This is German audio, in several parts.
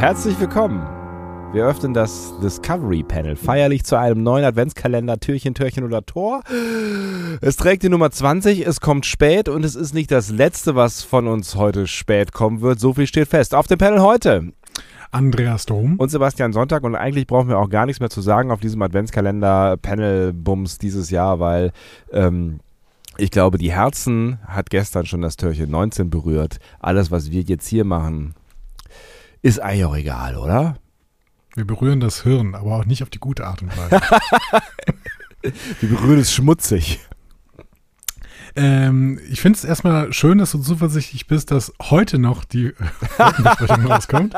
Herzlich willkommen. Wir öffnen das Discovery Panel feierlich zu einem neuen Adventskalender Türchen, Türchen oder Tor. Es trägt die Nummer 20, es kommt spät und es ist nicht das letzte, was von uns heute spät kommen wird. So viel steht fest. Auf dem Panel heute Andreas Dom und Sebastian Sonntag und eigentlich brauchen wir auch gar nichts mehr zu sagen auf diesem Adventskalender Panel Bums dieses Jahr, weil ähm, ich glaube, die Herzen hat gestern schon das Türchen 19 berührt. Alles, was wir jetzt hier machen, ist eigentlich auch egal, oder? Wir berühren das Hirn, aber auch nicht auf die gute Art und Weise. Wir berühren es schmutzig. Ähm, ich finde es erstmal schön, dass du zuversichtlich bist, dass heute noch die Besprechung rauskommt.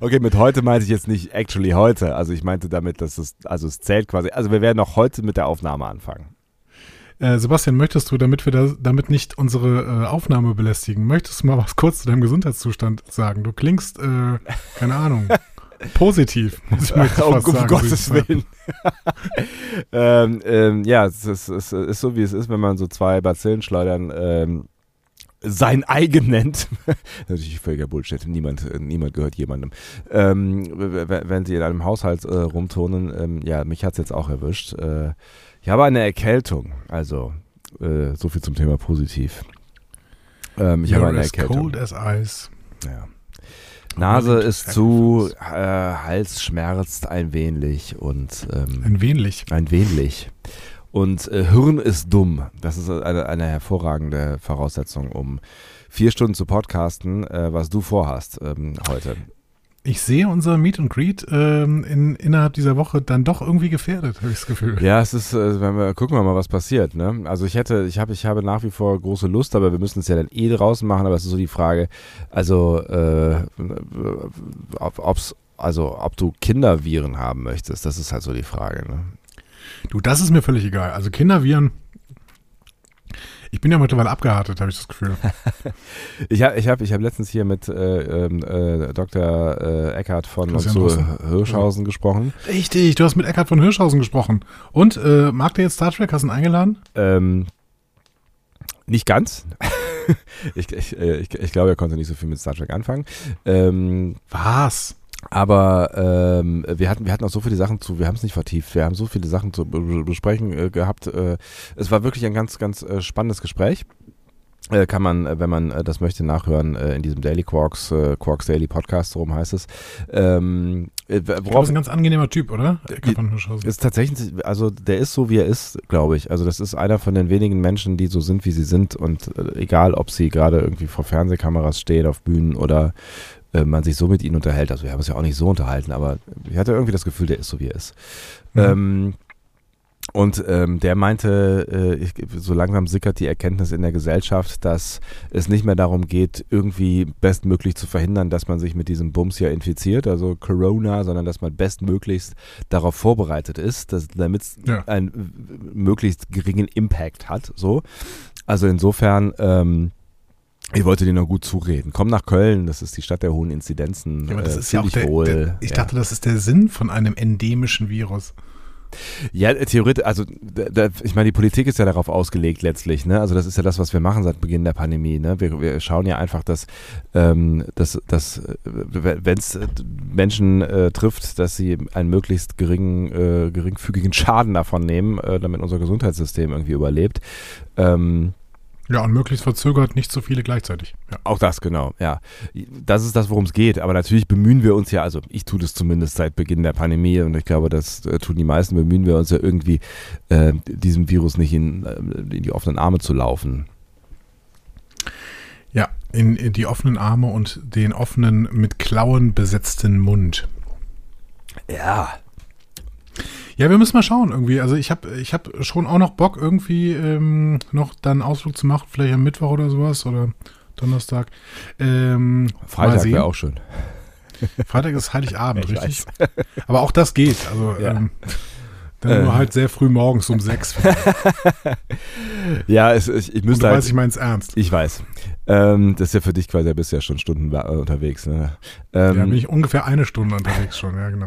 Okay, mit heute meinte ich jetzt nicht actually heute. Also ich meinte damit, dass es, also es zählt quasi. Also wir werden auch heute mit der Aufnahme anfangen. Äh, Sebastian, möchtest du, damit wir da, damit nicht unsere äh, Aufnahme belästigen, möchtest du mal was kurz zu deinem Gesundheitszustand sagen? Du klingst, äh, keine Ahnung, positiv, muss ich mal oh, um sagen. Gottes Willen. ähm, ähm, ja, es ist, es ist so, wie es ist, wenn man so zwei Bazillen schleudern. Ähm, sein eigen nennt. Natürlich völliger Bullshit. Niemand, niemand gehört jemandem. Ähm, wenn sie in einem Haushalt äh, rumturnen, ähm, ja, mich hat's jetzt auch erwischt. Äh, ich habe eine Erkältung. Also, äh, so viel zum Thema positiv. Ähm, ich habe You're eine as Erkältung. cold as ice. Ja. Nase ist zu, äh, Hals schmerzt ein wenig und ähm, Ein wenig. ein wenig. Und äh, Hirn ist dumm. Das ist eine, eine hervorragende Voraussetzung, um vier Stunden zu podcasten, äh, was du vorhast ähm, heute. Ich sehe unser Meet and Greet ähm, in, innerhalb dieser Woche dann doch irgendwie gefährdet, habe ich das Gefühl. Ja, es ist, äh, wenn wir, gucken wir mal, was passiert. Ne? Also ich hätte, ich habe, ich habe nach wie vor große Lust, aber wir müssen es ja dann eh draußen machen. Aber es ist so die Frage, also äh, ob, ob's, also ob du Kinderviren haben möchtest, das ist halt so die Frage. Ne? Du, das ist mir völlig egal. Also Kinderviren, ich bin ja mittlerweile abgehärtet, habe ich das Gefühl. Ich habe ich hab, ich hab letztens hier mit äh, ähm, äh, Dr. Äh, Eckhardt von so. Hirschhausen gesprochen. Richtig, du hast mit Eckhard von Hirschhausen gesprochen. Und, äh, mag der jetzt Star Trek? Hast du ihn eingeladen? Ähm, nicht ganz. ich, ich, äh, ich, ich glaube, er konnte nicht so viel mit Star Trek anfangen. Ähm, Was? Aber ähm, wir hatten wir hatten auch so viele Sachen zu, wir haben es nicht vertieft, wir haben so viele Sachen zu be- besprechen äh, gehabt. Äh, es war wirklich ein ganz, ganz äh, spannendes Gespräch. Äh, kann man, äh, wenn man äh, das möchte, nachhören äh, in diesem Daily Quarks, äh, Quarks Daily Podcast, so rum heißt es. Ähm, äh, Ich glaube, worauf ist ein ganz angenehmer Typ, oder? Hirschhausen. ist tatsächlich, also der ist so, wie er ist, glaube ich. Also das ist einer von den wenigen Menschen, die so sind, wie sie sind. Und äh, egal, ob sie gerade irgendwie vor Fernsehkameras stehen, auf Bühnen oder äh, man sich so mit ihnen unterhält. Also wir haben uns ja auch nicht so unterhalten, aber ich hatte irgendwie das Gefühl, der ist so, wie er ist. Mhm. Ähm, und ähm, der meinte, äh, ich, so langsam sickert die Erkenntnis in der Gesellschaft, dass es nicht mehr darum geht, irgendwie bestmöglich zu verhindern, dass man sich mit diesem Bums hier infiziert, also Corona, sondern dass man bestmöglichst darauf vorbereitet ist, damit es Ja. einen w- möglichst geringen Impact hat. So. Also insofern, ähm, ich wollte dir nur gut zureden. Komm nach Köln, das ist die Stadt der hohen Inzidenzen. Ja, aber das äh, ist ja auch der, wohl. der Ich ja. dachte, das ist der Sinn von einem endemischen Virus. Ja, theoretisch, also da, da, ich meine, die Politik ist ja darauf ausgelegt letztlich, ne? Also das ist ja das, was wir machen seit Beginn der Pandemie, ne? Wir, wir schauen ja einfach, dass, ähm, dass, dass wenn es Menschen äh, trifft, dass sie einen möglichst geringen, äh, geringfügigen Schaden davon nehmen, äh, damit unser Gesundheitssystem irgendwie überlebt. Ähm, Ja, und möglichst verzögert nicht so viele gleichzeitig. Ja. auch das, genau, ja. Das ist das, worum es geht. Aber natürlich bemühen wir uns ja, also ich tue das zumindest seit Beginn der Pandemie und ich glaube, das äh, tun die meisten, bemühen wir uns ja irgendwie, äh, diesem Virus nicht in, äh, in die offenen Arme zu laufen. Ja, in, in die offenen Arme und den offenen, mit Klauen besetzten Mund. Ja. Ja, wir müssen mal schauen irgendwie. Also ich habe ich hab schon auch noch Bock, irgendwie ähm, noch dann Ausflug zu machen, vielleicht am Mittwoch oder sowas oder Donnerstag. Ähm, Freitag wäre auch schön. Freitag ist Heiligabend, Ich richtig? Aber auch das geht. Also Ja. ähm, dann Äh. nur halt sehr früh morgens um sechs. Ja, es, ich, ich müsste du halt. weißt, ich meine es ernst. Ich weiß. Ähm, das ist ja für dich quasi, da bist du ja schon Stunden wa- unterwegs. Ne? Ähm, da bin ich ungefähr eine Stunde unterwegs schon, ja genau.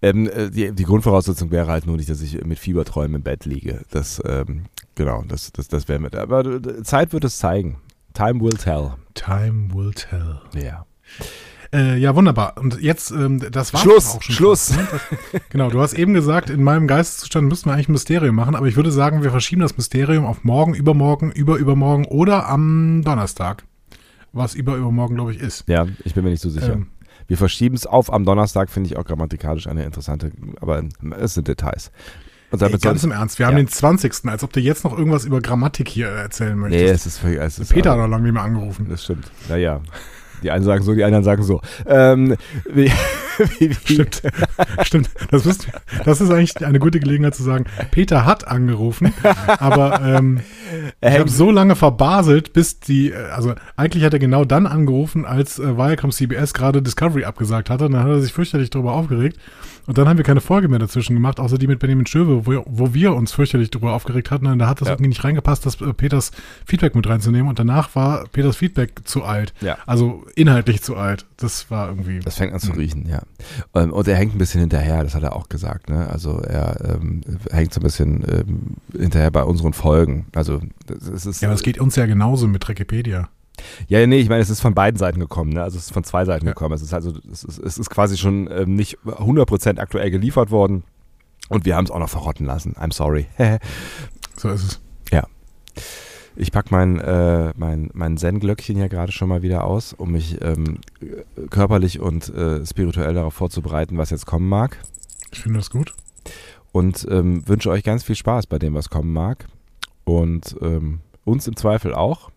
ähm, äh, die, die Grundvoraussetzung wäre halt nur nicht, dass ich mit Fieberträumen im Bett liege. Das, ähm, genau, das, das, das wäre mit. Aber äh, Zeit wird es zeigen. Time will tell. Time will tell. Ja. Äh, ja, wunderbar. Und jetzt, ähm, das war Schluss, auch schon. Schluss. fast, ne? Das, genau, du hast eben gesagt, in meinem Geisteszustand müssten wir eigentlich ein Mysterium machen, aber ich würde sagen, wir verschieben das Mysterium auf morgen, übermorgen, überübermorgen oder am Donnerstag. Was überübermorgen, glaube ich, ist. Ja, ich bin mir nicht so sicher. Ähm, Wir verschieben es auf am Donnerstag, finde ich auch grammatikalisch eine interessante, aber es sind Details. Und ey, damit soll ganz im Ernst, wir haben Ja. den 20. Als ob du jetzt noch irgendwas über Grammatik hier erzählen möchtest. Nee, es ist, völlig- es ist Peter hat also, noch lange nicht mehr angerufen. Das stimmt. Naja. Die einen sagen so, die anderen sagen so. Ähm, wie, wie, wie, Stimmt. Stimmt. Das, wisst, das ist eigentlich eine gute Gelegenheit zu sagen, Peter hat angerufen, aber ähm, ich habe so lange verbaselt, bis die, äh, also eigentlich hat er genau dann angerufen, als äh, Viacom CBS gerade Discovery abgesagt hatte. Und dann hat er sich fürchterlich darüber aufgeregt. Und dann haben wir keine Folge mehr dazwischen gemacht, außer die mit Benjamin Schöwe, wo, wo wir uns fürchterlich darüber aufgeregt hatten. Und da hat das Ja. irgendwie nicht reingepasst, das äh, Peters Feedback mit reinzunehmen. Und danach war Peters Feedback zu alt. Ja. Also inhaltlich zu alt. Das war irgendwie. Das fängt an Hm. zu riechen, ja. Ähm, Und er hängt ein bisschen hinterher, das hat er auch gesagt. Ne? Also er ähm, hängt so ein bisschen ähm, hinterher bei unseren Folgen. Also es ist, ja, aber es geht uns ja genauso mit Wikipedia. Ja, nee, ich meine, es ist von beiden Seiten gekommen, ne? Also es ist von zwei Seiten Ja. gekommen. Es ist also, es ist, es ist quasi schon ähm, nicht 100% aktuell geliefert worden. Und wir haben es auch noch verrotten lassen. I'm sorry. So ist es. Ich pack mein, äh, mein, mein Zen-Glöckchen hier gerade schon mal wieder aus, um mich ähm, körperlich und äh, spirituell darauf vorzubereiten, was jetzt kommen mag. Ich finde das gut. Und ähm, wünsche euch ganz viel Spaß bei dem, was kommen mag. Und ähm, uns im Zweifel auch.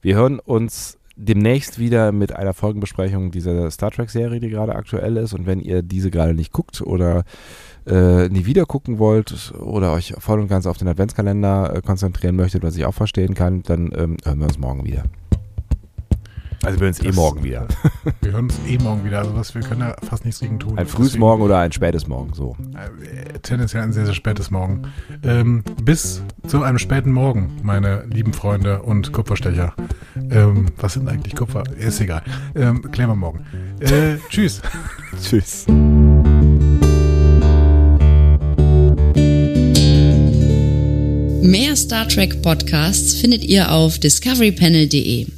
Wir hören uns demnächst wieder mit einer Folgenbesprechung dieser Star Trek-Serie, die gerade aktuell ist. Und wenn ihr diese gerade nicht guckt oder äh, nie wieder gucken wollt oder euch voll und ganz auf den Adventskalender äh, konzentrieren möchtet, was ich auch verstehen kann, dann ähm, hören wir uns morgen wieder. Also wir hören uns eh morgen wieder. Wir hören uns eh morgen wieder. Also was, wir können da fast nichts gegen tun. Ein frühes Deswegen, Morgen oder ein spätes Morgen, so. Äh, tendenziell ein sehr, sehr spätes Morgen. Ähm, bis zu einem späten Morgen, meine lieben Freunde und Kupferstecher. Ähm, was sind eigentlich Kupfer? Ist egal. Ähm, klären wir morgen. Äh, tschüss. Tschüss. Mehr Star Trek Podcasts findet ihr auf discoverypanel.de.